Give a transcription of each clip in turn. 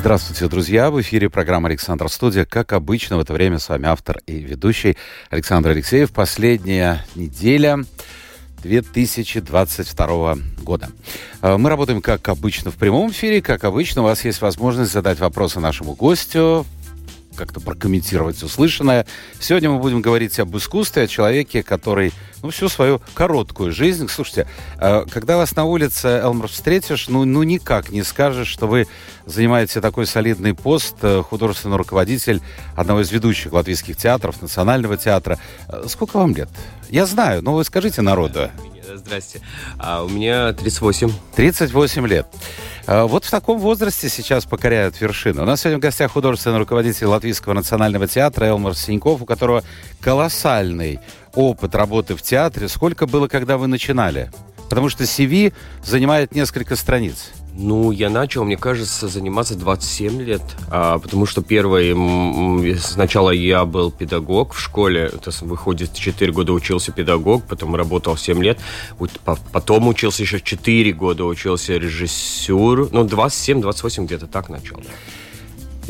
Здравствуйте, друзья! В эфире программа «Александр Студия». Как обычно, в это время с вами автор и ведущий Александр Алексеев. Последняя неделя 2022 года. Э, мы работаем, как обычно, в прямом эфире. Как обычно, у вас есть возможность задать вопросы нашему гостю как-то прокомментировать услышанное. Сегодня мы будем говорить об искусстве, о человеке, который ну, всю свою короткую жизнь... Слушайте, э, когда вас на улице, Элмар, встретишь, ну, ну никак не скажешь, что вы занимаете такой солидный пост, э, художественный руководитель одного из ведущих латвийских театров, Национального театра. Э, сколько вам лет? Я знаю, но вы скажите народу. Здрасте. А у меня 38. 38 лет. Вот в таком возрасте сейчас покоряют вершины. У нас сегодня в гостях художественный руководитель Латвийского национального театра Элмар Синьков, у которого колоссальный опыт работы в театре. Сколько было, когда вы начинали? Потому что CV занимает несколько страниц. Ну, я начал, мне кажется, заниматься 27 лет, а, потому что первое, сначала я был педагог в школе, это выходит, 4 года учился педагог, потом работал 7 лет, потом учился еще 4 года, учился режиссер, ну, 27-28 где-то так начал.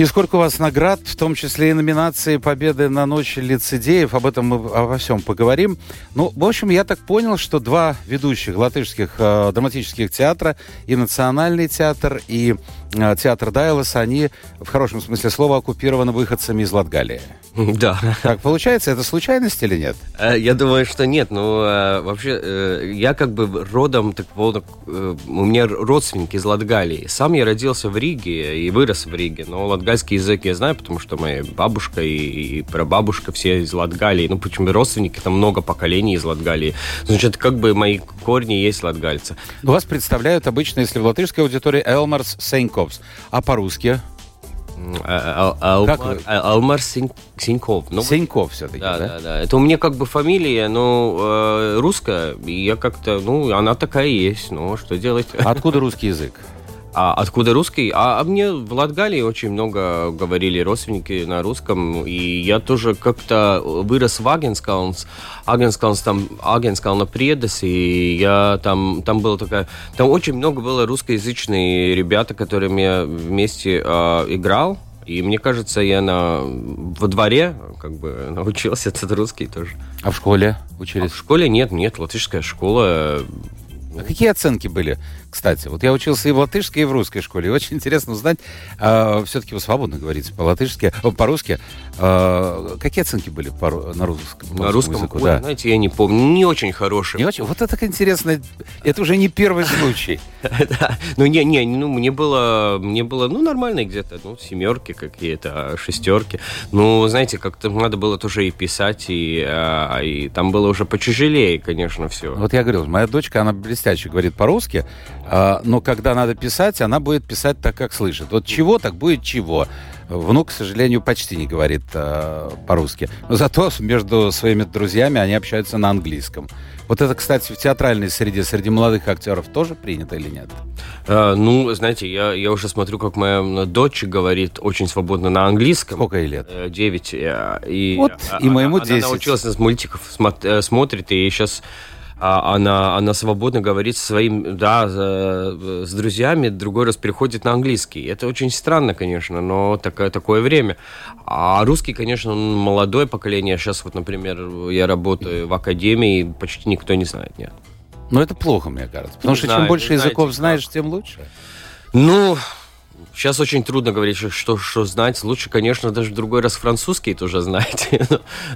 И сколько у вас наград, в том числе и номинации «Победы на ночь лицедеев». Об этом мы обо всем поговорим. Ну, в общем, я так понял, что два ведущих латышских э, драматических театра, и Национальный театр, и э, театр Дайлас, они в хорошем смысле слова оккупированы выходцами из Латгалии. Да. Так получается, это случайность или нет? Э, я думаю, что нет. Ну, э, вообще, э, я как бы родом, так, у меня родственники из Латгалии. Сам я родился в Риге и вырос в Риге, но латгальский язык я знаю, потому что моя бабушка и, прабабушка все из Латгалии. Ну, почему родственники, там много поколений из Латгалии. Значит, как бы мои корни есть латгальцы. Вас представляют обычно, если в латышской аудитории, Элмарс Сейнковс. А по-русски? Алмар Синьков. Ну, Синьков все-таки, да, да? Да, да. Это у меня как бы фамилия, но э, русская, и я как-то, ну, она такая есть, ну, что делать? Откуда русский язык? А откуда русский? А, а мне в Латгалии очень много говорили родственники на русском, и я тоже как-то вырос в Агенскалнс. Агенскалнс там, Агенскална Предес, и я там, там было такая... Там очень много было русскоязычные ребята, которыми я вместе э, играл, и мне кажется, я на, во дворе как бы научился этот русский тоже. А в школе учились? А в школе нет, нет, латышская школа. А какие оценки были кстати. Вот я учился и в латышской, и в русской школе. И очень интересно узнать, э, все-таки вы свободно говорите по-латышски, по-русски. Э, какие оценки были по, на русском? На русском, языку, ой, да. знаете, я не помню. Не очень хорошие. Не очень? Вот это так интересно. Это уже не первый случай. Ну, не, не, ну, мне было, мне было, ну, нормально где-то, ну, семерки какие-то, шестерки. Ну, знаете, как-то надо было тоже и писать, и, а, и там было уже почужелее, конечно, все. Вот я говорил, моя дочка, она блестяще говорит по-русски, а, но когда надо писать, она будет писать так, как слышит. Вот чего, так будет чего. Внук, к сожалению, почти не говорит э, по-русски. Но зато между своими друзьями они общаются на английском. Вот это, кстати, в театральной среде среди молодых актеров тоже принято или нет? А, ну, знаете, я, я уже смотрю, как моя дочь говорит очень свободно на английском. Сколько ей лет? Э, девять. Э, и, вот, и моему десять. Она научилась с мультиков, смотрит, и сейчас а она, она свободно говорит со своим, да, с друзьями, другой раз переходит на английский. Это очень странно, конечно, но такое, такое время. А русский, конечно, молодое поколение. Сейчас вот, например, я работаю в академии, почти никто не знает, нет. Но это плохо, мне кажется. Потому не что знаю, чем больше языков знаешь, тем лучше. Ну, Сейчас очень трудно говорить, что, что знать. Лучше, конечно, даже в другой раз французский тоже знать.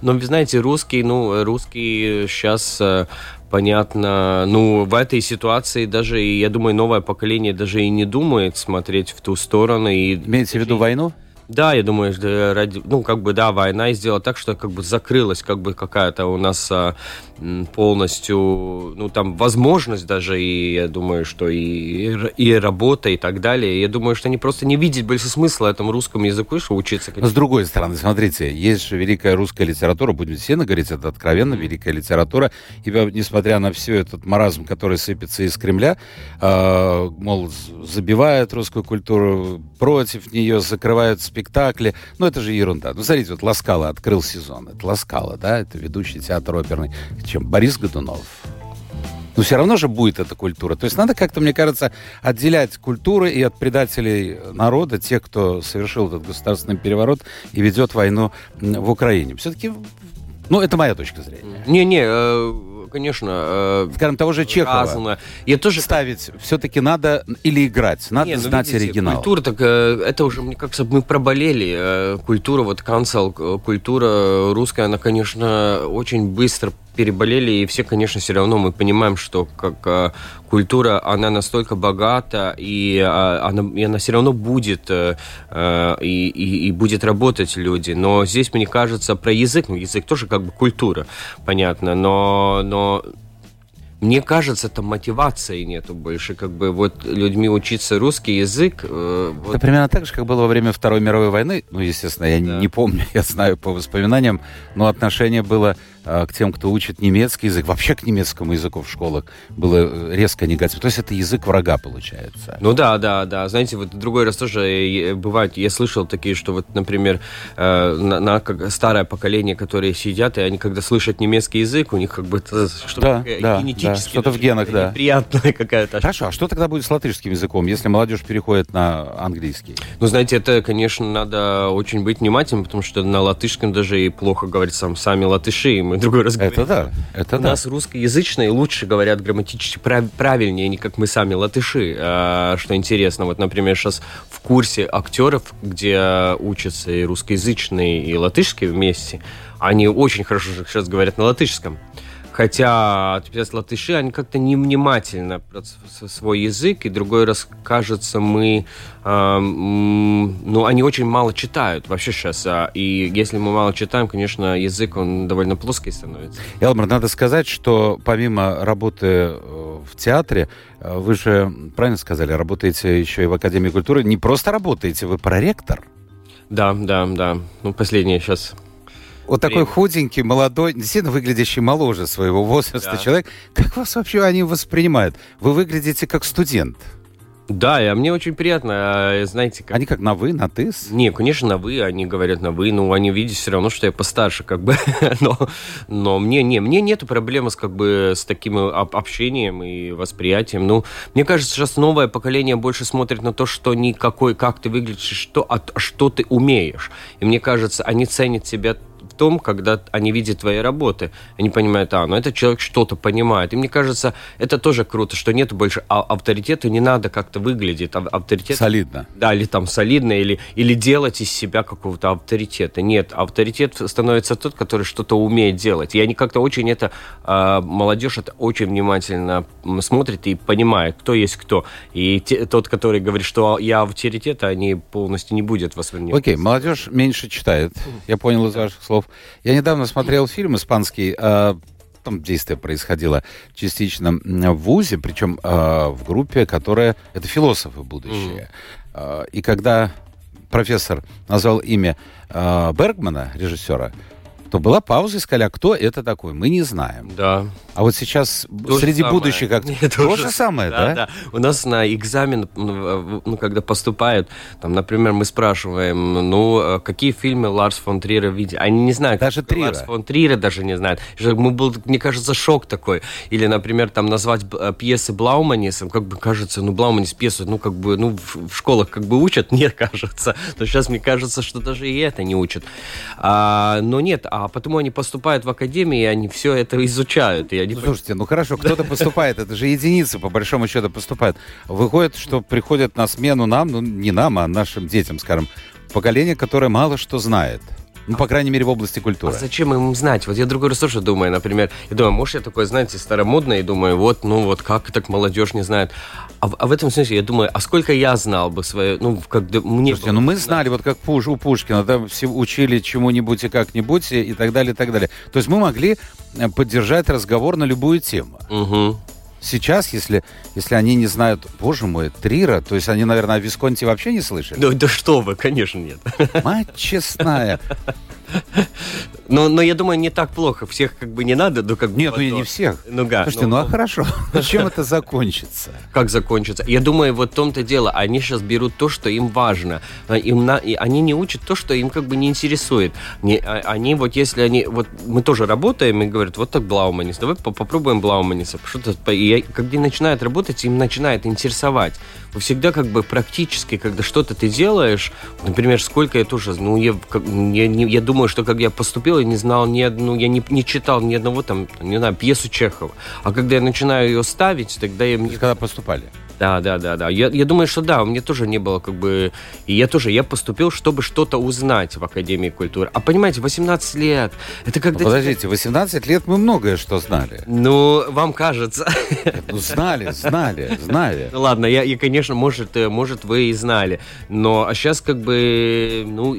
но, но, знаете, русский, ну, русский сейчас э, понятно, ну, в этой ситуации даже, я думаю, новое поколение даже и не думает смотреть в ту сторону. И... Имеете в виду войну? Да, я думаю, ради, ну, как бы, да, война сделала так, что как бы закрылась как бы какая-то у нас а, полностью, ну, там, возможность даже, и я думаю, что и, и работа, и так далее. Я думаю, что они просто не видят больше смысла этому русскому языку, что учиться. Но с другой стороны, смотрите, есть же великая русская литература, будем все говорить, это откровенно великая литература, и несмотря на все этот маразм, который сыпется из Кремля, э, мол, забивает русскую культуру, против нее закрывают спектакли. Ну, это же ерунда. Ну, смотрите, вот Ласкала открыл сезон. Это Ласкала, да, это ведущий театр оперный. Чем? Борис Годунов. Но все равно же будет эта культура. То есть надо как-то, мне кажется, отделять культуры и от предателей народа, тех, кто совершил этот государственный переворот и ведет войну в Украине. Все-таки, ну, это моя точка зрения. Не-не, э, конечно. Э, Скажем, того же Чехова. Разно. Я тоже... Ставить все-таки надо или играть, надо Не, ну, знать видите, оригинал. Культура, так э, это уже, мне кажется, мы проболели. Культура, вот канцел, культура русская, она, конечно, очень быстро переболели, и все, конечно, все равно мы понимаем, что как а, культура, она настолько богата, и, а, она, и она все равно будет, а, и, и, и будет работать люди. Но здесь, мне кажется, про язык, ну, язык тоже как бы культура, понятно, но, но мне кажется, там мотивации нету больше, как бы вот людьми учиться русский язык. Э, вот. Это примерно так же, как было во время Второй мировой войны. Ну, естественно, я да. не, помню, я знаю по воспоминаниям, но отношение было к тем, кто учит немецкий язык, вообще к немецкому языку в школах было э, резко негативно. То есть это язык врага получается. Ну да, да, да. Знаете, вот другой раз тоже бывает, я слышал такие, что вот, например, э, на, на как старое поколение, которые сидят, и они когда слышат немецкий язык, у них как бы что-то да, да, да, что-то в генах, да. Приятная какая-то. Хорошо, а что тогда будет с латышским языком, если молодежь переходит на английский? Ну, знаете, это, конечно, надо очень быть внимательным, потому что на латышском даже и плохо говорят сам, сами латыши, и мы другой раз говорим. Это да, это У да. нас русскоязычные лучше говорят грамматически прав, правильнее, не как мы сами латыши. А, что интересно, вот, например, сейчас в курсе актеров, где учатся и русскоязычные, и латышские вместе, они очень хорошо сейчас говорят на латышском. Хотя отписать латыши, они как-то невнимательно свой язык, и другой раз, кажется, мы, э, ну, они очень мало читают вообще сейчас, а, и если мы мало читаем, конечно, язык, он довольно плоский становится. Элмар, надо сказать, что помимо работы э, в театре, э, вы же, правильно сказали, работаете еще и в Академии культуры, не просто работаете, вы проректор. Да, да, да. Ну, последнее сейчас вот такой худенький, молодой, действительно выглядящий моложе своего возраста да. человек. Как вас вообще они воспринимают? Вы выглядите как студент. Да, и мне очень приятно, а, знаете, как... Они как на вы, на ты? Не, конечно, на вы, они говорят на вы, но они видят все равно, что я постарше, как бы, но, но мне, не, мне нету проблемы с, как бы, с таким общением и восприятием, ну, мне кажется, сейчас новое поколение больше смотрит на то, что никакой, как ты выглядишь, что, а, что ты умеешь, и мне кажется, они ценят себя в том, когда они видят твои работы. Они понимают, а, ну этот человек что-то понимает. И мне кажется, это тоже круто, что нет больше а авторитета, не надо как-то выглядеть. Авторитет, солидно. Да, или там солидно, или, или делать из себя какого-то авторитета. Нет, авторитет становится тот, который что-то умеет делать. И они как-то очень это, э, молодежь это очень внимательно смотрит и понимает, кто есть кто. И те, тот, который говорит, что я авторитет, они полностью не будет воспринимать. Окей, молодежь меньше читает. Я понял из ваших слов. Я недавно смотрел фильм испанский, э, там действие происходило частично в ВУЗе, причем э, в группе, которая... Это философы будущее. Mm. Э, и когда профессор назвал имя э, Бергмана, режиссера, то была пауза и сказали, а кто это такой? Мы не знаем. Да. А вот сейчас то среди будущих как то, то же самое, да, да? да? У нас на экзамен, ну, ну, когда поступают, там, например, мы спрашиваем, ну, какие фильмы Ларс фон Триера видел? Они не знают. Даже Триера. Ларс фон Триера даже не знают. Мы был, мне кажется, шок такой. Или, например, там назвать э, пьесы Блауманисом, как бы кажется, ну, Блауманис пьесу, ну, как бы, ну, в школах как бы учат, нет, кажется. Но сейчас мне кажется, что даже и это не учат. А, но нет, а потому они поступают в академии, и они все это изучают. И они... Ну, слушайте, ну хорошо, кто-то поступает, это же единицы, по большому счету, поступают. Выходит, что приходят на смену нам, ну не нам, а нашим детям, скажем, поколение, которое мало что знает. Ну, по крайней мере, в области культуры. А зачем им знать? Вот я другой раз тоже думаю, например, я думаю, может, я такой, знаете, старомодный, и думаю, вот, ну вот как так молодежь не знает. А, а в этом смысле я думаю, а сколько я знал бы свое, ну, как мне... Слушайте, ну мы знали, вот как Пуш, у Пушкина, там все учили чему-нибудь и как-нибудь, и так далее, и так далее. То есть мы могли э, поддержать разговор на любую тему. Угу. Сейчас, если, если они не знают, боже мой, Трира, то есть они, наверное, о Висконте вообще не слышали? Да, да что вы, конечно, нет. Мать честная. Но, но я думаю, не так плохо. Всех как бы не надо, но как бы... Нет, ну не всех. Ну, да, Слушайте, ну, ну а хорошо. Чем это закончится? Как закончится? Я думаю, вот в том-то дело. Они сейчас берут то, что им важно. А им на... и они не учат то, что им как бы не интересует. Не... А, они вот если они... Вот мы тоже работаем и говорят, вот так Блауманис, давай попробуем Блауманиса. Что-то... И когда начинают работать, им начинает интересовать всегда как бы практически, когда что-то ты делаешь, например, сколько я тоже, ну, я, я, я думаю, что когда я поступил, я не знал ни одну, я не, не читал ни одного там, не знаю, пьесу Чехова. А когда я начинаю ее ставить, тогда я... Когда поступали? Да, да, да, да. Я, я думаю, что да, у меня тоже не было как бы... И я тоже, я поступил, чтобы что-то узнать в Академии культуры. А понимаете, 18 лет, это когда... Ну, подождите, 18 лет мы многое что знали. Ну, вам кажется. Ну, знали, знали, знали. Ну, ладно, я, я, конечно, может, э, может, вы и знали. Но а сейчас как бы, ну,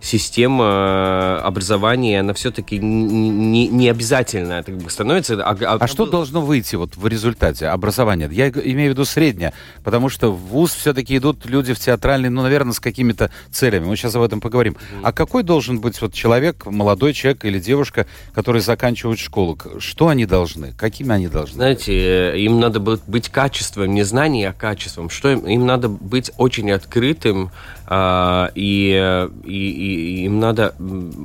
система образования, она все-таки не, не обязательная как бы, становится. А, а, а что должно выйти вот в результате образования? Я имею в виду среднее средняя, потому что в ВУЗ все-таки идут люди в театральный, ну, наверное, с какими-то целями. Мы сейчас об этом поговорим. Mm-hmm. А какой должен быть вот человек, молодой человек или девушка, который заканчивает школу? Что они должны? Какими они должны? Знаете, э, им надо быть качеством, не знанием, а качеством. Что им, им надо быть очень открытым, а, и, и, и им надо...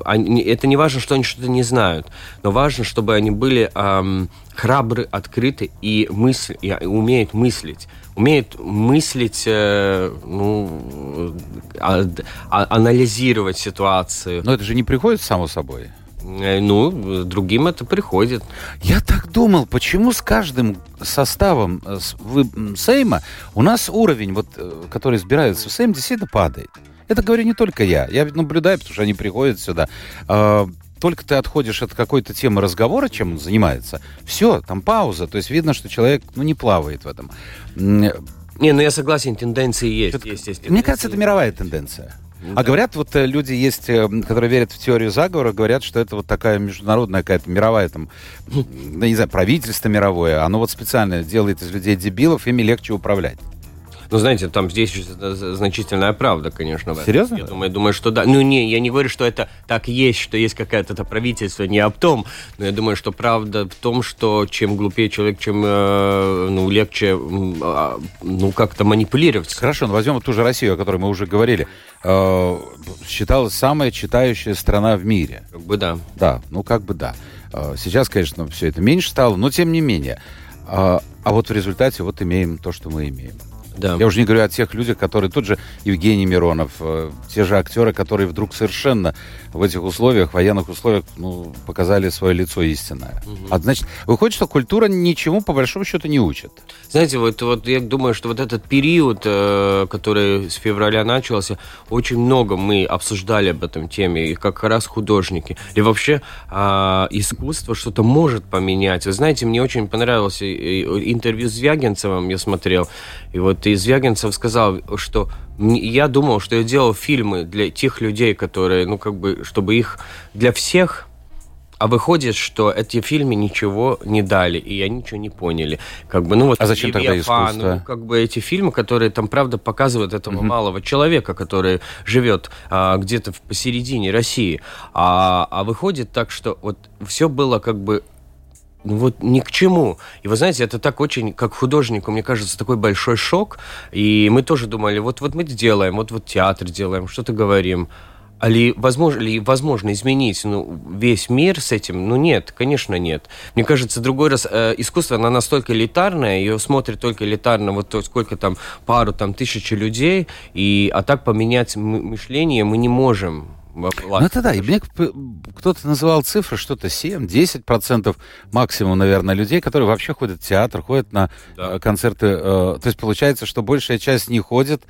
Они, это не важно, что они что-то не знают, но важно, чтобы они были а, храбры, открыты и, мысль, и умеют мыслить умеют мыслить, э, ну, а, а, анализировать ситуацию. Но это же не приходит само собой. Э, ну, другим это приходит. Я так думал, почему с каждым составом э, Сейма у нас уровень, вот, э, который избирается в Сейм, действительно падает. Это говорю не только я. Я наблюдаю, потому что они приходят сюда. А, только ты отходишь от какой-то темы разговора, чем он занимается, все, там пауза. То есть видно, что человек ну, не плавает в этом. Не, ну я согласен, тенденции есть. Есть, есть тенденции. Мне кажется, это мировая тенденция. А говорят, вот э, люди есть, э, которые верят в теорию заговора, говорят, что это вот такая международная какая-то мировая там, ну, не знаю, правительство мировое, оно вот специально делает из людей дебилов, ими легче управлять. Ну, знаете, там здесь значительная правда, конечно. Серьезно? Я думаю, думаю, что да. Ну, не, я не говорю, что это так есть, что есть какое-то это правительство, не об том. Но я думаю, что правда в том, что чем глупее человек, чем э, ну, легче э, ну, как-то манипулировать. Хорошо, ну возьмем ту же Россию, о которой мы уже говорили. Э, считалась самая читающая страна в мире. Как бы да. Да, ну как бы да. Э, сейчас, конечно, все это меньше стало, но тем не менее. А, а вот в результате вот имеем то, что мы имеем. Да. Я уже не говорю о тех людях, которые тут же Евгений Миронов, э, те же актеры, которые вдруг совершенно в этих условиях, военных условиях, ну, показали свое лицо истинное. Угу. А значит, выходит, что культура ничему по большому счету не учит. Знаете, вот, вот я думаю, что вот этот период, э, который с февраля начался, очень много мы обсуждали об этом теме, и как раз художники. И вообще э, искусство что-то может поменять. Вы знаете, мне очень понравилось интервью с Звягинцевым, я смотрел, и вот и Звягинцев сказал, что я думал, что я делал фильмы для тех людей, которые, ну, как бы, чтобы их для всех а выходит, что эти фильмы ничего не дали, и они ничего не поняли. Как бы, ну вот, а зачем тогда искусство? Ну, как бы эти фильмы, которые там, правда, показывают этого угу. малого человека, который живет а, где-то посередине России. А, а выходит так, что вот все было как бы ну вот ни к чему. И вы знаете, это так очень, как художнику, мне кажется, такой большой шок. И мы тоже думали, вот, вот мы делаем, вот, вот театр делаем, что-то говорим. А ли возможно, ли возможно изменить ну, весь мир с этим? Ну нет, конечно нет. Мне кажется, другой раз э, искусство, оно настолько элитарное, ее смотрит только элитарно, вот то, сколько там, пару там тысячи людей, и, а так поменять мышление мы не можем. Ну это да, и мне кто-то называл цифры, что-то 7-10% максимум, наверное, людей, которые вообще ходят в театр, ходят на да. Э, концерты. Э, то есть получается, что большая часть не ходит,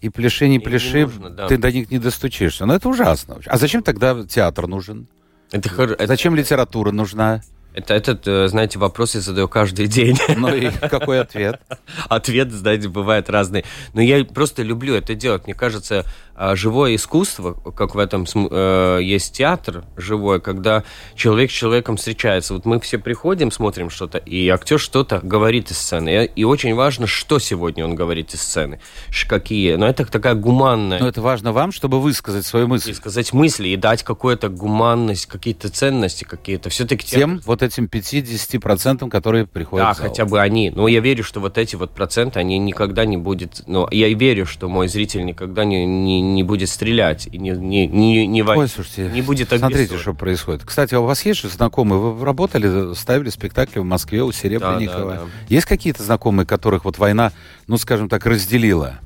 и пляши, не не пляши, нужно, да. ты до них не достучишься. Но это ужасно. А зачем тогда театр нужен? Это, хор- Зачем литература нужна? Это, этот, э, знаете, вопрос я задаю каждый день. Ну и какой ответ? Ответ, знаете, бывает разный. Но я просто люблю это делать. Мне кажется, а, живое искусство, как в этом э, есть театр живой, когда человек с человеком встречается. Вот мы все приходим, смотрим что-то, и актер что-то говорит из сцены. И, очень важно, что сегодня он говорит из сцены. Какие. Но это такая гуманная Но это важно вам, чтобы высказать свою мысль. сказать мысли и дать какую-то гуманность, какие-то ценности какие-то. Все-таки Тем вот этим 50%, которые приходят Да, в зал. хотя бы они. Но я верю, что вот эти вот проценты, они никогда не будет... Но я верю, что мой зритель никогда не, не, не будет стрелять и не, не, не, не, Ой, слушайте, не будет смотрите, что происходит. Кстати, а у вас есть же знакомые? Вы работали, ставили спектакли в Москве у Серебренникова. Да, да, да. Есть какие-то знакомые, которых вот война, ну, скажем так, разделила?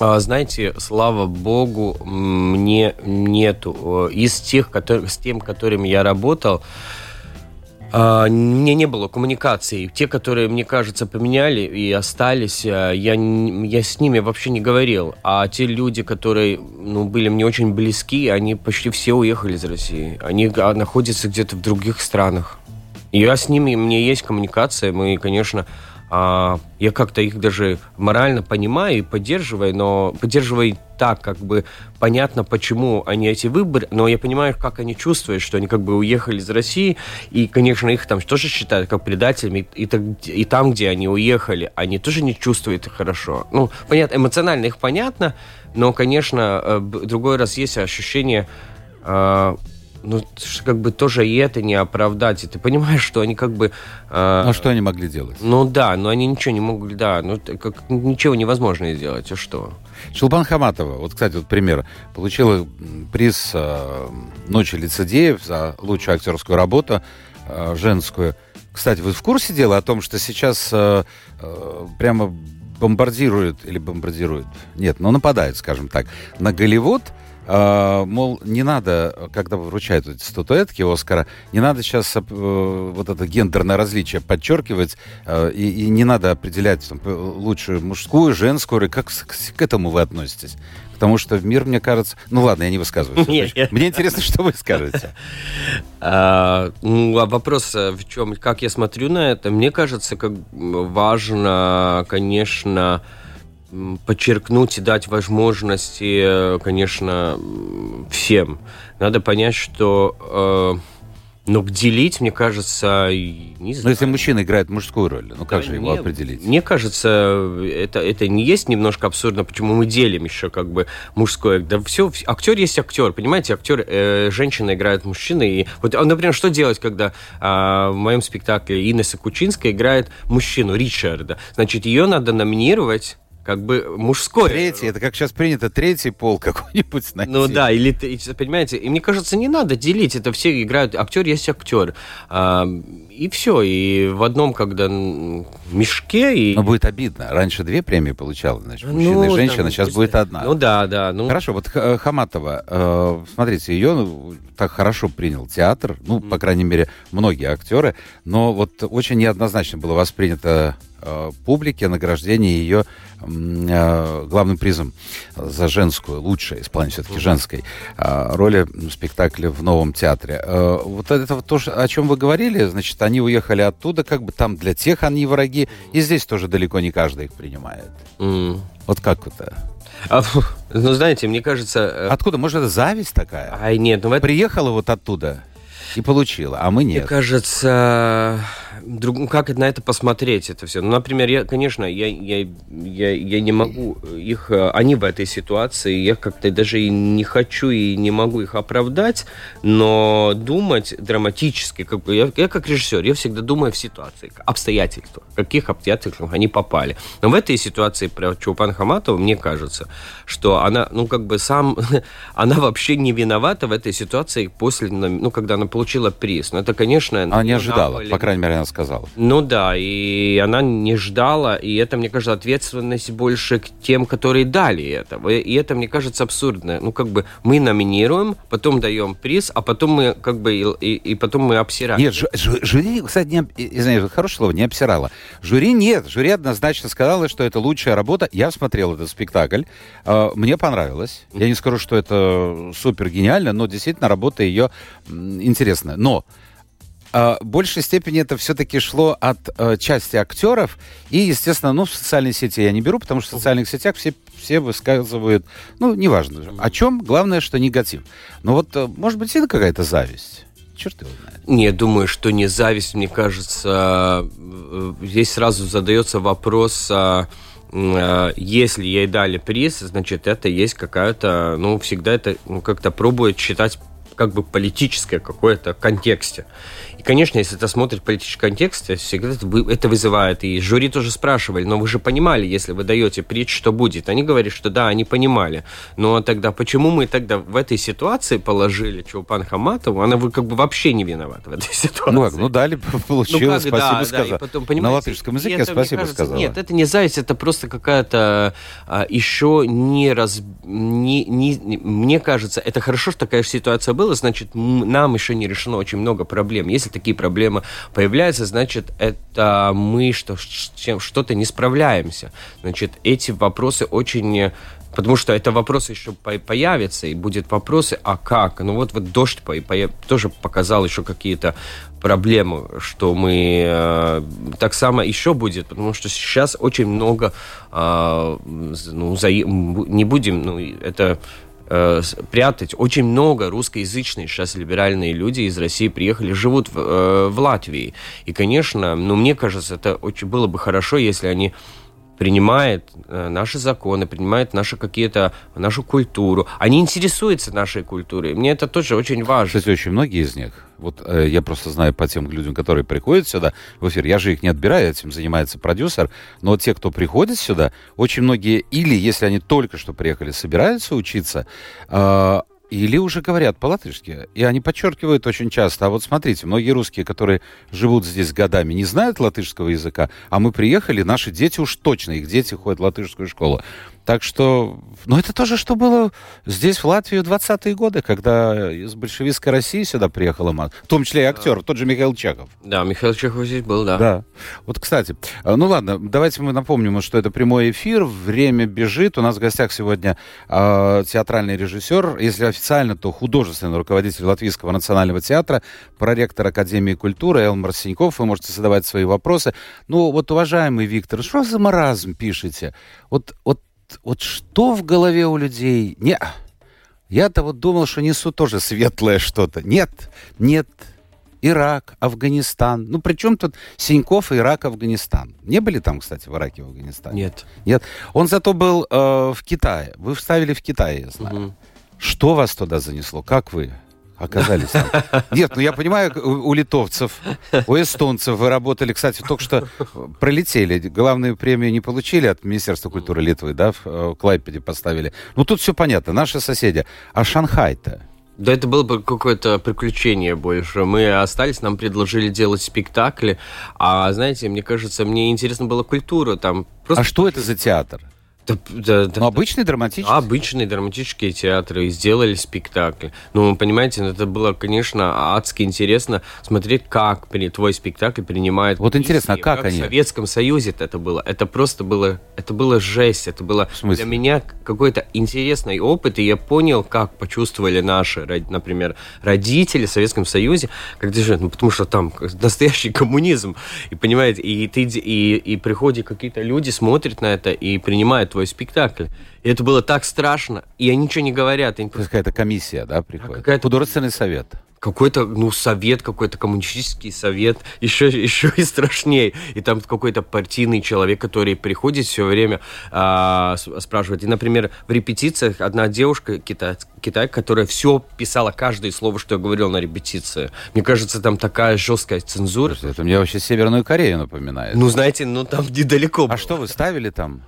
А, знаете, слава богу, мне нету. Из тех, которые, с тем, которыми я работал, а, мне не было коммуникации. Те, которые, мне кажется, поменяли и остались, а, я, я с ними вообще не говорил. А те люди, которые ну, были мне очень близки, они почти все уехали из России. Они а, находятся где-то в других странах. И я с ними, меня есть коммуникация, мы, конечно, а, я как-то их даже морально понимаю и поддерживаю, но поддерживаю так, как бы понятно, почему они эти выборы, но я понимаю, как они чувствуют, что они как бы уехали из России, и, конечно, их там тоже считают как предателями, и, так- и там, где они уехали, они тоже не чувствуют их хорошо. Ну, понятно, эмоционально их понятно, но, конечно, э, другой раз есть ощущение, э, ну, как бы тоже и это не оправдать, и ты понимаешь, что они как бы... э, Ну, что они могли делать? ну да, но они ничего не могли, да, ну как ничего невозможно сделать, а что? Шелбан Хаматова, вот, кстати, вот пример, получила приз э, «Ночи лицедеев» за лучшую актерскую работу э, женскую. Кстати, вы в курсе дела о том, что сейчас э, э, прямо бомбардируют, или бомбардируют, нет, ну нападают, скажем так, на Голливуд, э, мол, не надо, когда вручают эти статуэтки Оскара, не надо сейчас э, вот это гендерное различие подчеркивать, э, и, и не надо определять там, п- лучшую мужскую, женскую, роль. как к, к этому вы относитесь? Потому что в мир, мне кажется... Ну ладно, я не высказываюсь. Не, я- Мне интересно, что вы скажете. А, ну, а вопрос э, в чем, как я смотрю на это? Мне кажется, как важно, конечно, подчеркнуть и дать возможности, э, конечно, всем. Надо понять, что э, ну, делить, мне кажется, не Но знаю. если мужчина играет мужскую роль, ну как Да же его не- определить? Мне кажется, это, это не есть немножко абсурдно, почему мы делим еще как бы мужское. Да все, актер есть актер, понимаете, актер, э, женщина играет мужчину. И вот, а, например, что делать, когда а, в моем спектакле Инесса Кучинская играет мужчину, Ричарда? Значит, ее надо номинировать как бы мужской. Третий, это как сейчас принято, третий пол какой-нибудь найти. Ну да, или понимаете, и мне кажется, не надо делить, это все играют, актер есть актер. А, и все, и в одном, когда мешке, и... Но будет обидно. Раньше две премии получала, значит, мужчина Ну, и да, женщина, сейчас пусть- будет одна. Ну да, да. Ну, Хорошо, вот Хаматова, э, смотрите, ее ну, так хорошо принял театр, ну, по крайней мере, многие актеры, но вот очень неоднозначно было воспринято публике награждение ее э, главным призом за женскую, лучшее исполнение все-таки женской э, роли в спектакле в новом театре. Э, вот это вот то, о чем вы говорили, значит, они уехали оттуда, как бы там для тех они враги, и здесь тоже далеко не каждый их принимает. м. Вот как это? А, ну, знаете, мне кажется... э, Откуда? Может, это зависть такая? Ай, нет, ну в этом, Приехала вот оттуда и получила, а мы мне нет. кажется, друг- ну, как на это посмотреть, это все. Ну, например, я, конечно, я, я, я, я не могу их... э, Они в этой ситуации, я как-то даже и не хочу и не могу их оправдать, но думать драматически, как бы, я, я как режиссер, я всегда думаю в ситуации, обстоятельствах, в каких обстоятельствах они попали. Но в этой ситуации про Чулпан Хаматову, мне кажется, что она, ну, как бы сам, она вообще не виновата в этой ситуации после, ну, когда она получила приз. Но это, конечно... Она не ожидала, по крайней мере, она сказала. Ну да, и она не ждала, и это, мне кажется, ответственность больше к тем, которые дали это. И это, мне кажется, абсурдно. Ну, как бы мы номинируем, потом даем приз, а потом мы как бы и, и потом мы обсираем. Нет, жю, жюри, кстати, не, извиняюсь, хорошее слово, не обсирала. Жюри нет, жюри однозначно сказала, что это лучшая работа. Я смотрел этот спектакль, э, мне понравилось. Я не скажу, что это супер гениально, но действительно работа ее интересная. Но в большей степени это все-таки шло от э, части актеров. И, естественно, ну, в социальные сети я не беру, потому что в социальных сетях все, все высказывают, ну, неважно, о чем, главное, что негатив. Но вот, э, может быть, это какая-то зависть. Черт его знает. Не, думаю, что не зависть, мне кажется, э, здесь сразу задается вопрос, э, э, если ей дали приз, значит, это есть какая-то, ну, всегда это ну, как-то пробует считать как бы политическое какое-то контексте. И, конечно, если это смотрит в политическом контексте, всегда это вызывает. И жюри тоже спрашивали, но вы же понимали, если вы даете притч, что будет. Они говорят, что да, они понимали. Но тогда почему мы тогда в этой ситуации положили Чулпан Хаматову? Она вы как бы вообще не виновата в этой ситуации. Ну, ну дали, получилось, ну, как, спасибо да, сказала. Да, потом, На латышском языке это, спасибо кажется, сказала. Нет, это не зависть, это просто какая-то а, еще не раз... Не, не, мне кажется, это хорошо, что такая ситуация была, значит, нам еще не решено очень много проблем. Если если такие проблемы появляются, значит, это мы что, что-то не справляемся. Значит, эти вопросы очень Потому что это вопросы еще появятся, и будет вопросы, а как? Ну вот, вот дождь по, по, тоже показал еще какие-то проблемы, что мы э, так само еще будет, потому что сейчас очень много, э, ну, за, не будем, ну, это э, прятать. Очень много русскоязычные сейчас либеральные люди из России приехали, живут в, э, в Латвии. И, конечно, ну, мне кажется, это очень было бы хорошо, если они принимает э, наши законы, принимает наши какие-то, нашу культуру. Они интересуются нашей культурой. Мне это тоже очень важно. Кстати, очень многие из них, вот э, я просто знаю по тем людям, которые приходят сюда в эфир, я же их не отбираю, этим занимается продюсер, но те, кто приходит сюда, очень многие, или если они только что приехали, собираются учиться, э, или уже говорят по-латышски. И они подчеркивают очень часто. А вот смотрите, многие русские, которые живут здесь годами, не знают латышского языка, а мы приехали, наши дети уж точно, их дети ходят в латышскую школу. Так что, ну это тоже, что было здесь, в Латвии, в 20-е годы, когда из большевистской России сюда приехала мат. В том числе и актер, тот же Михаил Чехов. Да, Михаил Чехов здесь был, да. Да. Вот, кстати, э, ну ладно, давайте мы напомним, что это прямой эфир, время бежит. У нас в гостях сегодня э, театральный режиссер, если официально, то художественный руководитель Латвийского национального театра, проректор Академии культуры Элмар Синьков. Вы можете задавать свои вопросы. Ну вот, уважаемый Виктор, что за маразм пишете? Вот, вот вот что в голове у людей? Не, я-то вот думал, что несу тоже светлое что-то. Нет, нет. Ирак, Афганистан. Ну, при чем тут Синьков, Ирак, Афганистан? Не были там, кстати, в Ираке, в Афганистане? Нет. Нет. Он зато был э, в Китае. Вы вставили в Китае, я знаю. Угу. Что вас туда занесло? Как вы? Оказались там. Нет, ну я понимаю, у, у литовцев, у эстонцев вы работали, кстати, только что пролетели. Главную премию не получили от Министерства культуры Литвы, да, в, э, Клайпеде поставили. Ну тут все понятно, наши соседи. А Шанхай-то? Да это было бы какое-то приключение больше. Мы остались, нам предложили делать спектакли. А знаете, мне кажется, мне интересно была культура там. Просто... А что это за театр? Да, да, да, ну, обычный драматический? Обычные драматические театры сделали спектакль. Ну, понимаете, это было, конечно, адски интересно смотреть, как твой спектакль принимает. Вот интересно, а как, как они? В Советском Союзе это было. Это просто было, это было жесть. Это было для меня какой-то интересный опыт, и я понял, как почувствовали наши, например, родители в Советском Союзе, когда же, ну, потому что там настоящий коммунизм, и понимаете, и ты и, и приходят какие-то люди, смотрят на это и принимают твой спектакль. И это было так страшно, и они ничего не говорят. Они просто... Какая-то комиссия, да, приходит? А какая-то... Художественный совет. Какой-то, ну, совет, какой-то коммунистический совет, еще, еще и страшнее. И там какой-то партийный человек, который приходит все время а, спрашивает. И, например, в репетициях одна девушка, китай, китайка, которая все писала, каждое слово, что я говорил на репетиции. Мне кажется, там такая жесткая цензура. Это мне вообще Северную Корею напоминает. Ну, знаете, ну там недалеко. А было. что вы ставили там?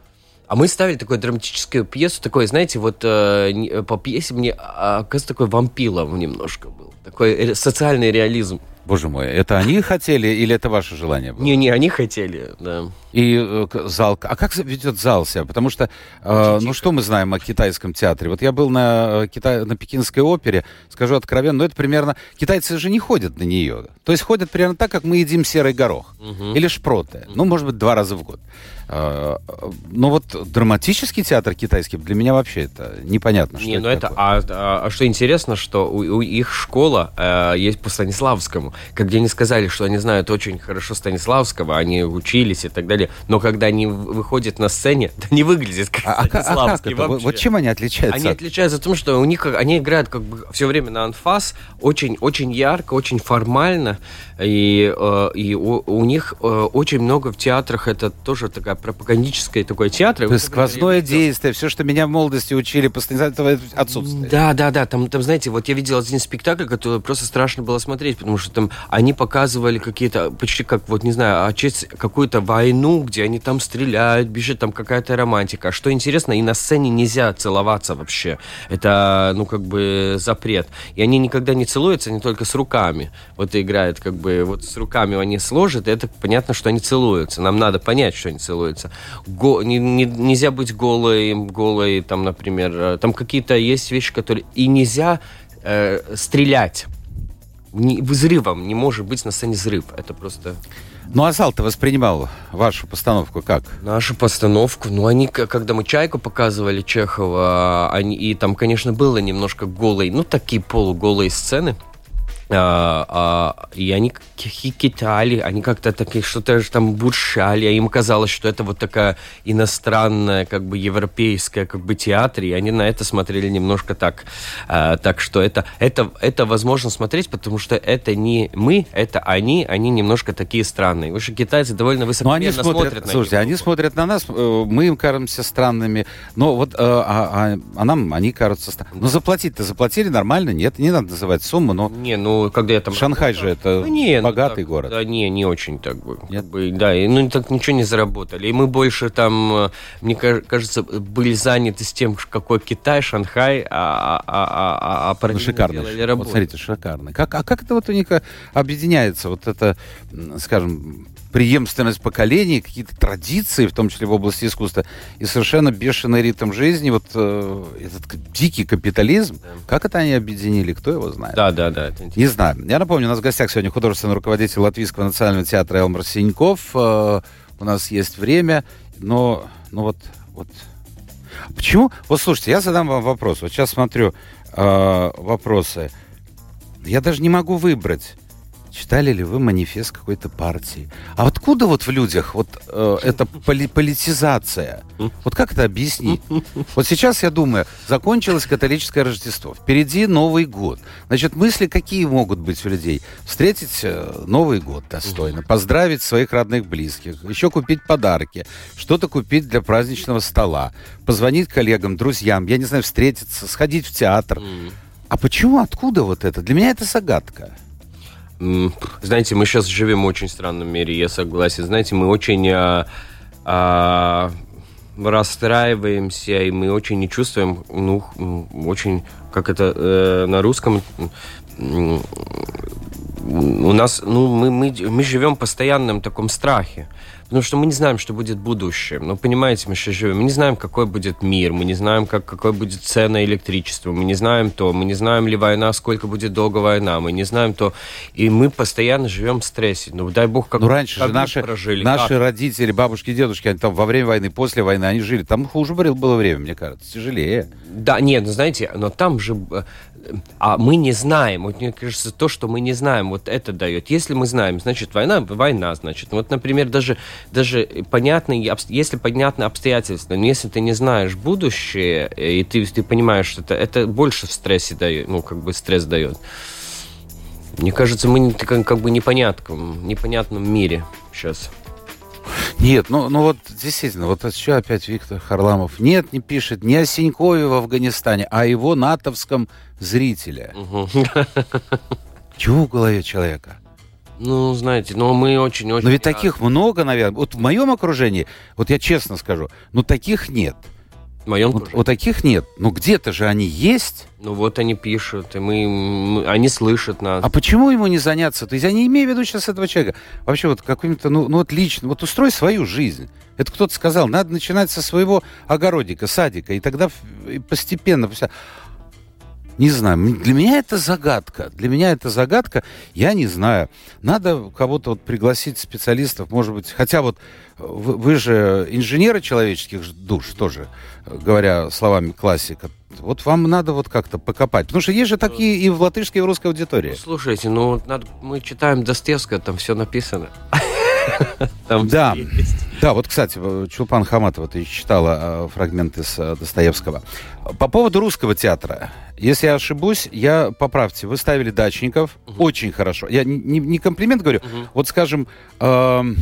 А мы ставили такую драматическую пьесу, такой, знаете, вот э, по пьесе мне, а, кажется, такой вампилов немножко был. Такой социальный реализм. Боже мой, это они хотели или это ваше желание было? Не-не, они хотели, да. И э, зал, а как ведет зал себя? Потому что, э, ну что мы знаем о китайском театре? Вот я был на, э, Кита... на Пекинской опере, скажу откровенно, но это примерно, китайцы же не ходят на нее. То есть ходят примерно так, как мы едим серый горох или шпроты. Ну, может быть, два раза в год. Э, Но вот драматический театр китайский для меня вообще это непонятно, что Не, это ну это, такое. а, а- а что интересно, что у, у их школа э, есть по Станиславскому, где они сказали, что они знают очень хорошо Станиславского, они учились и так далее, но когда они выходят на сцене, это не выглядит как А, а как- а как Станиславский? Вот- вообще. Вот чем они отличаются? Они отличаются тем, что у них как- они играют как бы все время на анфас, очень очень ярко, очень формально, и, э, и у, у них э, очень много в театрах это тоже такая пропагандическая такой театр. То есть сквозное действие, все, что меня в молодости учили по Станиславу, это отсутствует. Да, да, да. Там, там, знаете, вот я видел один спектакль, который просто страшно было смотреть, потому что там они показывали какие-то, почти как, вот не знаю, отчесть какую-то войну, где они там стреляют, бежит там какая-то романтика. Что интересно, и на сцене нельзя целоваться вообще. Это, ну, как бы запрет. И они никогда не целуются, они только с руками. Вот играют, как бы, вот с руками они сложат, и это понятно, что они целуются. Нам надо понять, что они целуются. Го- не- не- нельзя быть голой, голой, там, например, э, там какие-то есть вещи, которые... И нельзя э, стрелять. Не- взрывом не может быть на сцене взрыв. Это просто Ну, а зал ты воспринимал вашу постановку как? нашу постановку. Ну, они, когда мы «Чайку» показывали Чехова, они, и там, конечно, было немножко голой, ну, такие полуголые сцены. А, а, и они хихикали, они как-то такие что-то там бурчали, а им казалось, что это вот такая иностранная, как бы европейская, как бы театр, и они на это смотрели немножко так. А, так что это, это, это возможно смотреть, потому что это не мы, это они, они немножко такие странные. Вы же китайцы довольно Ну, они смотрят, смотрят на слушайте, они смотрят на нас, э, мы им кажемся странными, но вот, э, а, а- а нам они кажутся странными. Ну, заплатить-то заплатили нормально, нет, не надо называть сумму, но Не, ну, когда я там... Шанхай же это Ну, не, ну, богатый так, город. Да, не, не очень так бы. Нет? Бы, да, и, ну, так ничего не заработали. И мы больше там, э, мне ка- кажется, были заняты с тем, какой Китай, Шанхай, а, а, а, а, а про Ну, шикарно. делали Вот работу. смотрите, шикарно. Как, а как это вот у них э, объединяется? Вот это, скажем, преемственность поколений, какие-то традиции, в том числе в области искусства, и совершенно бешеный ритм жизни, вот э, этот дикий капитализм. Как это они объединили, кто его знает? Да, да, да. Не знаю. Я напомню, у нас в гостях сегодня художественный руководитель Латвийского национального театра Элмар Синьков. Э, У нас есть время, но, ну вот, вот. Почему? Вот слушайте, я задам вам вопрос. Вот сейчас смотрю э, вопросы. Я даже не могу выбрать. Читали ли вы манифест какой-то партии? А откуда вот в людях вот э, эта поли- политизация? Вот как это объяснить? Вот сейчас я думаю, закончилось католическое Рождество, впереди Новый год. Значит, мысли какие могут быть у людей? Встретить э, Новый год достойно, поздравить своих родных близких, еще купить подарки, что-то купить для праздничного стола, позвонить коллегам, друзьям, я не знаю, встретиться, сходить в театр. А почему, откуда вот это? Для меня это загадка. Знаете, мы сейчас живем в очень странном мире, я согласен. Знаете, мы очень а, а, расстраиваемся, и мы очень не чувствуем, ну, очень, как это э, на русском, у нас, ну, мы, мы, мы живем в постоянном таком страхе. Потому что мы не знаем, что будет в будущем. Ну, понимаете, мы сейчас живем. Мы не знаем, какой будет мир. Мы не знаем, как, какой будет цена электричества. Мы не знаем то. Мы не знаем ли война, сколько будет долго война. Мы не знаем то. И мы постоянно живем в стрессе. Ну, дай бог, как Ну, раньше как же наши, прожили. наши как? родители, бабушки, дедушки, они там во время войны, после войны, они жили. Там хуже было было время, мне кажется, тяжелее. Да, нет, ну знаете, но там же... э, А мы не знаем. Вот мне кажется, то, что мы не знаем, вот это дает. Если мы знаем, значит, война, война, значит. Вот, например, даже, даже понятные, если понятны обстоятельства, но если ты не знаешь будущее, э, и ты, ты понимаешь, что это, это больше в стрессе дает, ну, как бы стресс дает. Мне кажется, мы как, как бы непонятном, непонятном мире сейчас. Нет, ну, ну вот действительно, вот еще опять Виктор Харламов нет, не пишет не о Синькове в Афганистане, а о его натовском зрителе. Чего в голове человека? Ну, знаете, но мы очень-очень... Но ведь таких много, наверное. Вот в моем окружении, вот я честно скажу, ну таких нет. В моем вот, вот таких нет. Но где-то же они есть. Ну вот они пишут, и мы, мы, они слышат нас. А почему ему не заняться? То есть я не имею в виду сейчас этого человека. Вообще вот каким-то, ну, ну вот лично, вот устрой свою жизнь. Это кто-то сказал, надо начинать со своего огородика, садика, и тогда постепенно... Не знаю, для меня это загадка. Для меня это загадка, я не знаю. Надо кого-то вот пригласить специалистов, может быть, хотя вот вы, вы же инженеры человеческих душ тоже, говоря словами классика. Вот вам надо вот как-то покопать. Потому что есть же такие и в латышской, и в русской аудитории. Слушайте, ну надо, мы читаем Достоевского, там все написано. Там да, да, вот, кстати, Чулпан Хаматова, ты читала э, фрагмент из э, Достоевского. По поводу русского театра. Если я ошибусь, я поправьте. Вы ставили дачников. Угу. Очень хорошо. Я не, не комплимент говорю. Угу. Вот, скажем, э,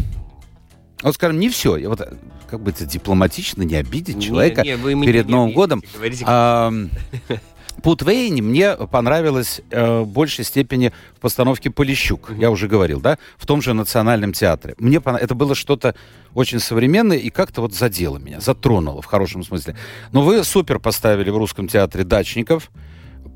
вот, скажем, не все. Я вот как бы это дипломатично, не обидеть человека не, не, перед не, Новым не, годом. Говорите, а, Путвейне мне понравилось э, в большей степени в постановке Полищук, mm-hmm. я уже говорил, да, в том же Национальном театре. Мне пон... это было что-то очень современное и как-то вот задело меня, затронуло в хорошем смысле. Но вы супер поставили в русском театре «Дачников»,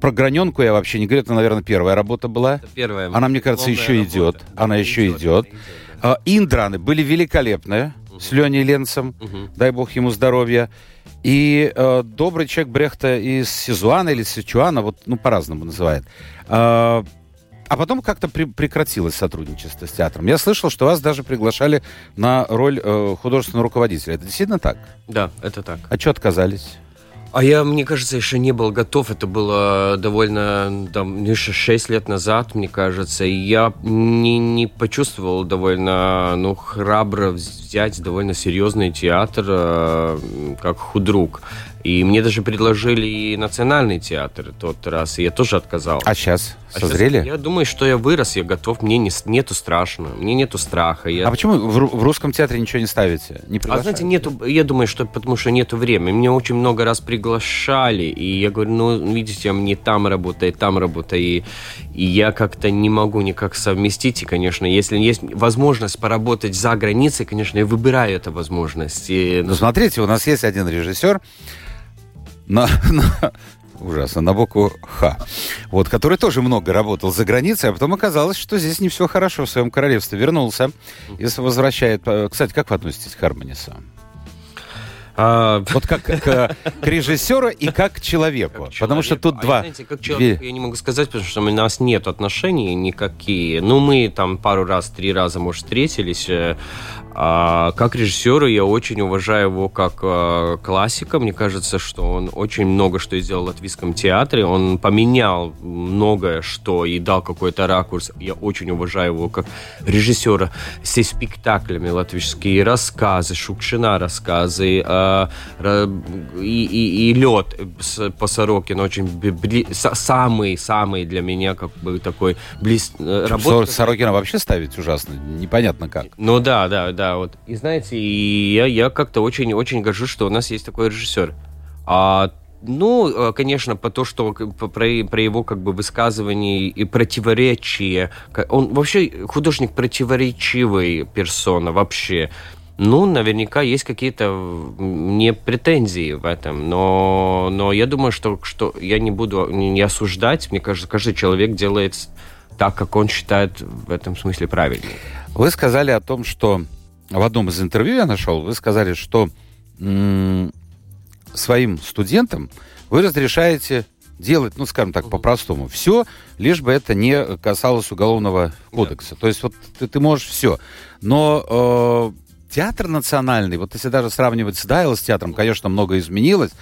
про граненку я вообще не говорю, это, наверное, первая работа была. Это первая. Она, мне кажется, еще работа. идет. Она еще идет. идет. идет. А, индраны были великолепные угу. с Леней Ленцем. Угу. Дай бог ему здоровья. И э, добрый человек Брехта из Сизуана или Сичуана, вот, ну, по-разному называет. Э, а потом как-то при, прекратилось сотрудничество с театром. Я слышал, что вас даже приглашали на роль э, художественного руководителя. Это действительно так? Да, это так. А что отказались? А я, мне кажется, еще не был готов. Это было довольно, там, еще 6 лет назад, мне кажется. И я не, не почувствовал довольно, ну, храбро взять довольно серьезный театр, э, как худрук. И мне даже предложили и национальный театр тот раз, и я тоже отказал. А сейчас? А Созрели? Сейчас, я думаю, что я вырос, я готов, мне не, нету страшно, мне нету страха. Я... А почему в, в русском театре ничего не ставите? Не а знаете, нету, я думаю, что потому что нету времени. Меня очень много раз приглашали, и я говорю, ну, видите, мне там работает, там работает, и, и я как-то не могу никак совместить, и, конечно, если есть возможность поработать за границей, конечно, я выбираю эту возможность. И... Ну, смотрите, у нас есть один режиссер, на, на ужасно, на букву Х, вот, который тоже много работал за границей, а потом оказалось, что здесь не все хорошо в своем королевстве. Вернулся и возвращает... Э, кстати, как вы относитесь к Хармонису? А... Вот как к, к режиссеру и как к человеку. Как потому что тут а два... Знаете, как человек, я не могу сказать, потому что у нас нет отношений никакие. Ну, мы там пару раз, три раза, может, встретились. А как режиссера я очень уважаю его как э, классика. Мне кажется, что он очень много что сделал в латвийском театре. Он поменял многое что и дал какой-то ракурс. Я очень уважаю его как режиссера с спектаклями латвийские рассказы, Шукшина рассказы э, и, и, и лед по Сорокину очень бли, самый самый для меня как бы такой близ э, работа. Сорокина вообще ставить ужасно, непонятно как. Ну да, да, да да, вот. И знаете, и я, я как-то очень-очень горжусь, что у нас есть такой режиссер. А ну, э, конечно, по то, что про, про его как бы высказывание и противоречие. Он вообще художник противоречивый персона вообще. Ну, наверняка есть какие-то не претензии в этом, но, но я думаю, что, что я не буду не осуждать. Мне кажется, каждый человек делает так, как он считает в этом смысле правильным. Вы сказали о том, что в одном из интервью я нашел, вы сказали, что своим студентам вы разрешаете делать, ну, скажем так, по-простому, все, лишь бы это не касалось уголовного кодекса. Да. То есть вот ты, ты можешь все. Но э, театр национальный, вот если даже сравнивать с Дайлс театром, конечно, много изменилось,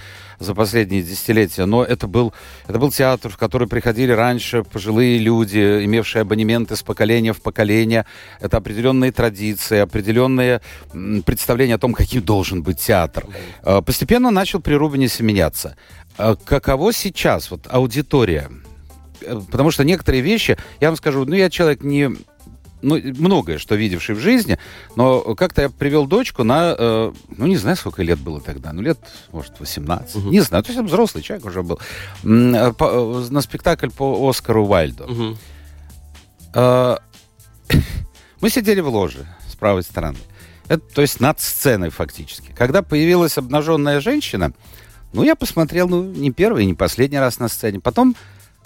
за последние десятилетия, но это был, это был театр, в который приходили раньше пожилые люди, имевшие абонементы с поколения в поколение. Это определенные традиции, определенные представления о том, каким должен быть театр. А, постепенно начал при Рубинисе меняться. А каково сейчас вот аудитория? Э, потому что некоторые вещи, я вам скажу, ну, я человек не ну, многое, что видевший в жизни, но как-то я привел дочку на, э, ну, не знаю, сколько лет было тогда, ну, лет, может, 18, угу. не знаю, то есть взрослый человек уже был, э, по, э, на спектакль по Оскару Уайльду. Угу. Э, мы сидели в ложе с правой стороны. Это, то есть над сценой фактически. Когда появилась обнаженная женщина, Ну, я посмотрел, ну, не первый, не последний раз на сцене. Потом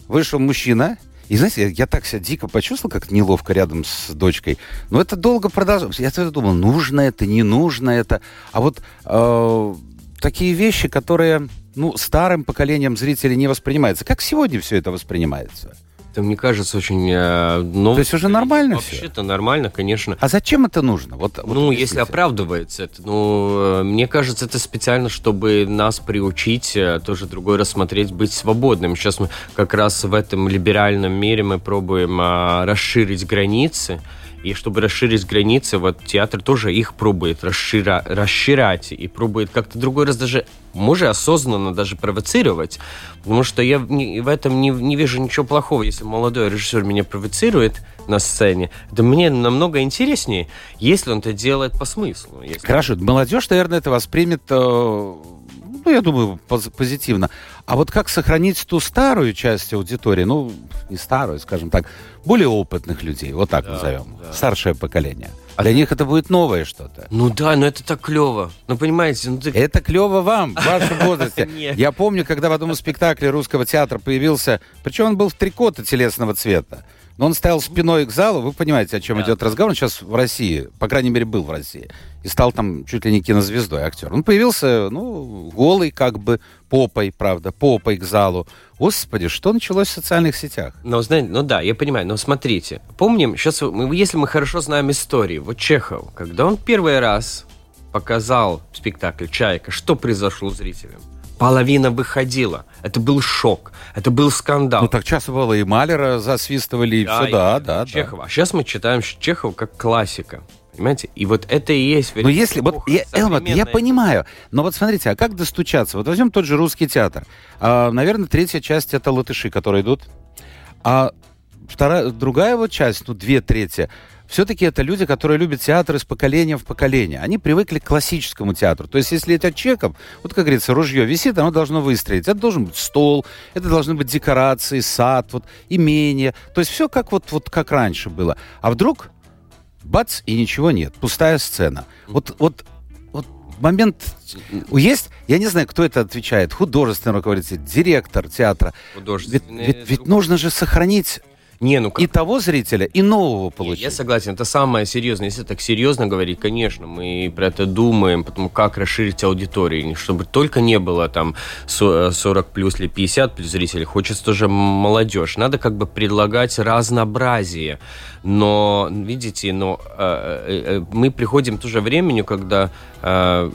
вышел мужчина, и знаете, я, я так себя дико почувствовал, как неловко рядом с дочкой. Но это долго продолжалось. Я тогда думал, нужно это, не нужно это. А вот э, такие вещи, которые ну, старым поколением зрителей не воспринимаются. Как сегодня все это воспринимается? Это, мне кажется, очень... Ну, То есть уже нормально все? Вообще-то нормально, конечно. А зачем это нужно? Вот, вот ну, если оправдывается это, ну, э, мне кажется, это специально, чтобы нас приучить э, тоже другой рассмотреть, быть свободным. Сейчас мы как раз в этом либеральном мире мы пробуем а, расширить границы. И чтобы расширить границы, вот театр тоже их пробует расшира, расширять и пробует как-то другой раз даже, может, осознанно даже провоцировать. Потому что я в этом не, не вижу ничего плохого, если молодой режиссер меня провоцирует на сцене. Это мне намного интереснее, если он это делает по смыслу. Если... Хорошо, молодежь, наверное, это воспримет э, ну, я думаю, позитивно. А вот как сохранить ту старую часть аудитории, ну, не старую, скажем так, более опытных людей, вот так да, назовем, да. старшее поколение. А для них это будет новое что-то. Ну да, но это так клево. Ну понимаете, ну ты... Это клево вам, в вашем возрасте. Я помню, когда в одном спектакле русского театра появился, причем он был в трикота телесного цвета. Но он стоял спиной к залу, вы понимаете, о чем да. идет разговор. Он сейчас в России, по крайней мере, был в России. И стал там чуть ли не кинозвездой актер. Он появился, ну, голый, как бы, попой, правда, попой к залу. Господи, что началось в социальных сетях? Ну, знаете, ну да, я понимаю, но смотрите. Помним, сейчас, мы, если мы хорошо знаем историю, вот Чехов, когда он первый раз показал спектакль «Чайка», что произошло с зрителем? Половина выходила. Это был шок, это был скандал. Ну так часто было и Малера засвистывали, и да, все, и да, да, Чехова. Да. А сейчас мы читаем Чехова как классика. Понимаете? И вот это и есть... Но если... Вот, я, Элмат, я понимаю. Но вот смотрите, а как достучаться? Вот возьмем тот же русский театр. А, наверное, третья часть это латыши, которые идут. А вторая, другая вот часть, ну, две трети, все-таки это люди, которые любят театр из поколения в поколение. Они привыкли к классическому театру. То есть, если это Чеков, вот, как говорится, ружье висит, оно должно выстрелить. Это должен быть стол, это должны быть декорации, сад, вот, имение. То есть, все как вот, вот как раньше было. А вдруг, бац, и ничего нет. Пустая сцена. Вот, вот вот момент есть, я не знаю, кто это отвечает, художественный руководитель, директор театра. Ведь, ведь, ведь нужно же сохранить не, ну как... И того зрителя, и нового получить. Я согласен, это самое серьезное. Если так серьезно говорить, конечно, мы про это думаем, потому как расширить аудиторию, чтобы только не было там 40 плюс или 50 плюс зрителей, хочется тоже молодежь. Надо как бы предлагать разнообразие. Но, видите, но э, э, э мы приходим к тому же времени, когда э,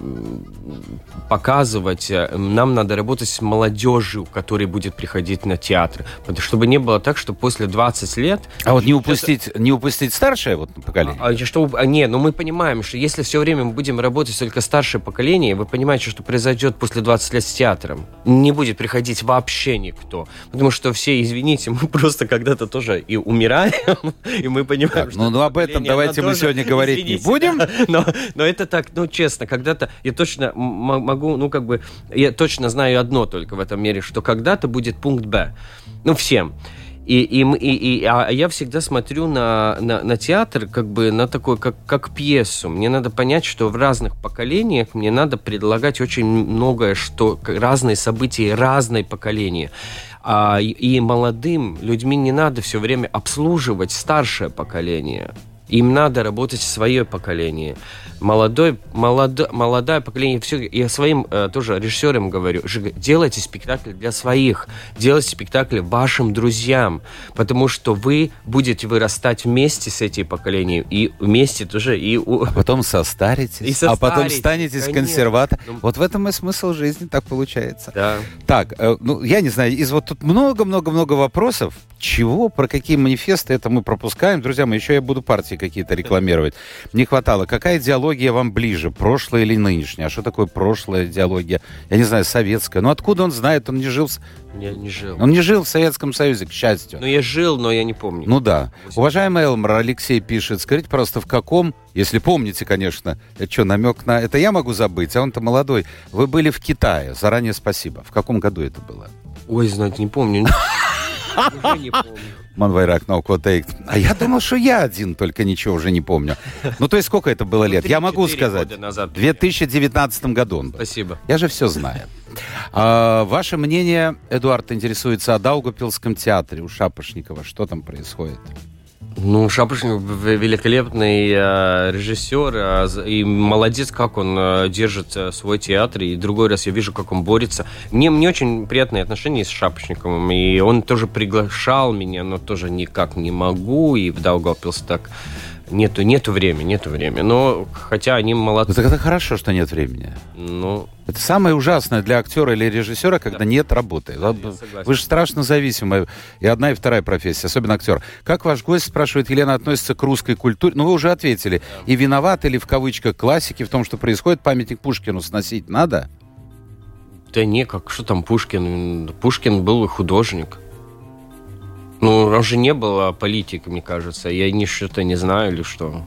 показывать, э, нам надо работать с молодежью, которая будет приходить на театр. Чтобы не было так, что после 20 лет... А вот не упустить, это... не упустить старшее вот поколение? А, что, а, не, ну мы понимаем, что если все время мы будем работать только старшее поколение, вы понимаете, что произойдет после 20 лет с театром. Не будет приходить вообще никто. Потому что все, извините, мы просто когда-то тоже и умираем, и мы понимаем, так, что... Ну, ну об этом давайте мы тоже, сегодня говорить извините, не будем. Да, но, но это так, ну честно, когда-то я точно могу, ну, как бы, я точно знаю одно только в этом мире, что когда-то будет пункт Б. Ну, всем. И, и, и, и, а я всегда смотрю на, на, на театр как бы на такой, как, как пьесу. Мне надо понять, что в разных поколениях мне надо предлагать очень многое, что разные события, разные поколения. А, и молодым людьми не надо все время обслуживать старшее поколение. Им надо работать свое поколение молодой, молодо, молодое поколение, все, я своим э, тоже режиссерам говорю, делайте спектакль для своих, делайте спектакль вашим друзьям, потому что вы будете вырастать вместе с этим поколением, и вместе тоже и... У... А потом состаритесь, и состаритесь, а потом станете консерватором. Ну, вот в этом и смысл жизни, так получается. Да. Так, э, ну, я не знаю, из вот тут много-много-много вопросов, чего, про какие манифесты это мы пропускаем. Друзья мои, еще я буду партии какие-то рекламировать. Не хватало. Какая идеология вам ближе, прошлое или нынешнее? А что такое прошлая идеология? Я не знаю, советская. Ну откуда он знает? Он не жил... Я не жил. Он не жил в Советском Союзе, к счастью. Ну, я жил, но я не помню. Ну да. 8. Уважаемый Элмар, Алексей пишет, скажите, просто в каком, если помните, конечно, это что, намек на... Это я могу забыть, а он-то молодой. Вы были в Китае, заранее спасибо. В каком году это было? Ой, знаете, не помню. Манвайрак Наукотейк. А я думал, что я один, только ничего уже не помню. Ну, то есть сколько это было лет? Я могу сказать. В 2019 году он был. Спасибо. Я же все знаю. А, ваше мнение, Эдуард, интересуется о Даугапилском театре у Шапошникова. Что там происходит? Ну, Шапошников великолепный э, режиссер, э, и молодец, как он э, держит э, свой театр. И другой раз я вижу, как он борется. Мне, мне очень приятные отношения с Шапошниковым, и он тоже приглашал меня, но тоже никак не могу, и в Даугавпилс так Нету, нету времени, нету времени. Но хотя они молодцы. Так это хорошо, что нет времени. Ну, это самое ужасное для актера или режиссера, когда да. нет работы. Да, Вы же страшно зависимы. И одна, и вторая профессия, особенно актер. Как ваш гость, спрашивает Елена, относится к русской культуре? Ну, вы уже ответили. Да. И виноваты ли в кавычках классики в том, что происходит, памятник Пушкину сносить надо? Да не, как что там Пушкин? Пушкин был художник. Ну, он же не был политиком, мне кажется. Я ни что-то не знаю или что.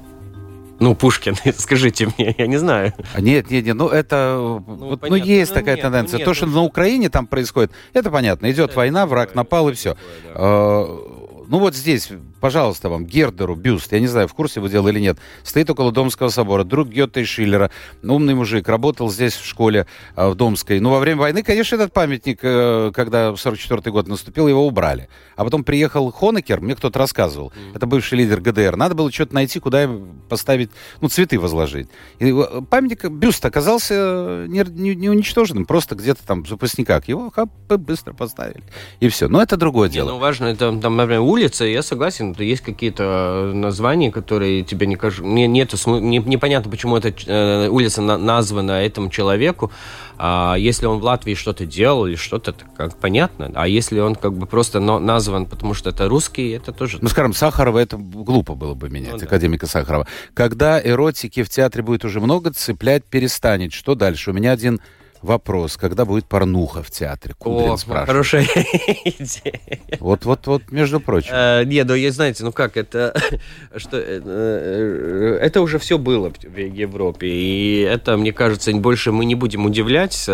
Ну, Пушкин, скажите мне, я не знаю. А нет, нет, нет, ну это, ну, вот, ну есть ну, такая нет, тенденция. Ну, нет, То, что ну, на Украине там происходит, это понятно. Идет это война, враг напал и все. Такое, да. А, ну вот здесь пожалуйста, вам, Гердеру бюст, я не знаю, в курсе вы делали или нет, стоит около Домского собора, друг Гетта и Шиллера, умный мужик, работал здесь в школе э, в Домской. Ну, во время войны, конечно, этот памятник, э, когда 44 год наступил, его убрали. А потом приехал Хонекер, мне кто-то рассказывал, mm. это бывший лидер ГДР, надо было что-то найти, куда поставить, ну, цветы возложить. И э, памятник, бюст оказался не, не, не уничтоженным, просто где-то там в запасниках. Его хап, быстро поставили. И все. Но это другое дело. Не, ну, важно, это там, например, улица, я согласен, то есть какие-то э, названия, которые тебе не кажутся... Мне нету, не, непонятно, почему эта э, улица на, названа этому человеку. А если он в Латвии что-то делал или что-то, как понятно. А если он как бы просто но, назван, потому что это русский, это тоже... Ну, скажем, Сахарова, это глупо было бы менять, ну, да. академика Сахарова. Когда эротики в театре будет уже много, цеплять перестанет. Что дальше? У меня один вопрос, когда будет порнуха в театре? Кудрин О, спрашивает. хорошая идея. Вот, вот, вот, между прочим. А, нет, ну, я, знаете, ну как, это, что, э, э, это уже все было в Европе, и это, мне кажется, больше мы не будем удивлять,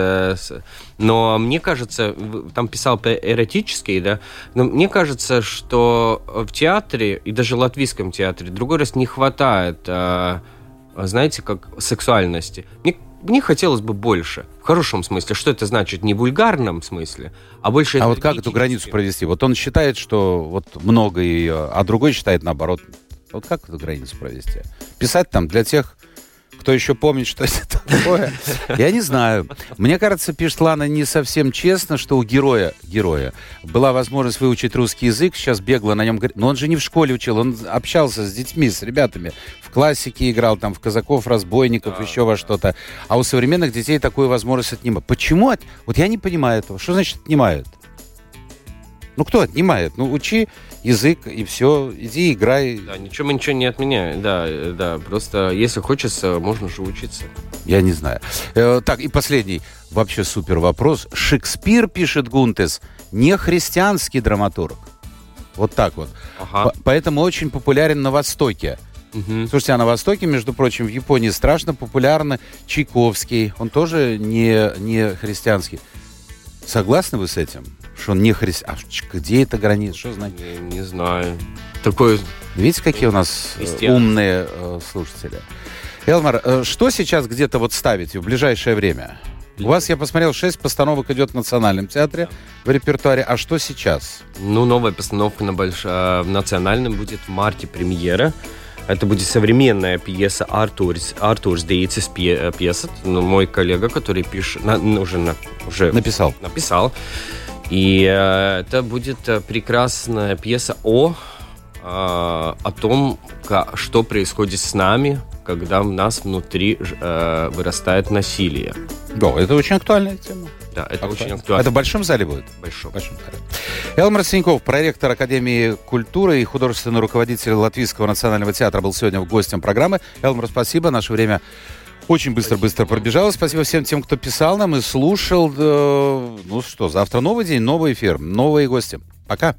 но мне кажется, там писал эротический, да, но мне кажется, что в театре, и даже в латвийском театре, другой раз не хватает знаете, как сексуальности. Мне мне хотелось бы больше. В хорошем смысле. Что это значит? Не вульгарном смысле, а больше... А вот как эту границу провести? Вот он считает, что вот много ее, а другой считает наоборот. Вот как эту границу провести? Писать там для тех, кто еще помнит, что это такое? Я не знаю. Мне кажется, пишет Лана не совсем честно, что у героя, героя была возможность выучить русский язык, сейчас бегло на нем. Но он же не в школе учил, он общался с детьми, с ребятами. В классике играл, там, в казаков, разбойников, а, еще во что-то. А у современных детей такую возможность отнимают. Почему? Вот я не понимаю этого. Что значит отнимают? Ну, кто отнимает? Ну, учи язык, и все, иди играй. Да, ничего мы ничего не отменяем, да, да, просто если хочется, можно же учиться. Я не знаю. Э, так, и последний вообще супер вопрос. Шекспир, пишет Гунтес, не христианский драматург. Вот так вот. Ага. Поэтому очень популярен на Востоке. Угу. Слушайте, а на Востоке, между прочим, в Японии страшно популярны Чайковский. Он тоже не, не христианский. Согласны вы с этим? Что он не христиан. А где эта граница? Что значит? Не, не знаю. Такой... Видите, какие у нас э, христиан. умные э, слушатели. Элмар, э, что сейчас где-то вот ставите в ближайшее время? У вас, я посмотрел, шесть постановок идет в Национальном театре в репертуаре. А что сейчас? Ну, новая постановка на больш... Э, в Национальном будет в марте премьера. Это будет современная пьеса Артурс, Артурс Дейцис пьеса. Ну, мой коллега, который пишет, на, уже, на, уже написал. написал. И э, это будет э, прекрасная пьеса о, э, о том, как, что происходит с нами, когда у нас внутри э, вырастает насилие. Да, это очень актуальная тема. Да, это Актуально. очень актуально. Это в большом зале будет? Большом. большом зале. Элмар Синьков, проректор Академии культуры и художественный руководитель Латвийского национального театра, был сегодня гостем программы. Элмар, спасибо. Наше время очень быстро-быстро пробежало. Спасибо всем тем, кто писал нам и слушал. Ну что, завтра новый день, новый эфир, новые гости. Пока.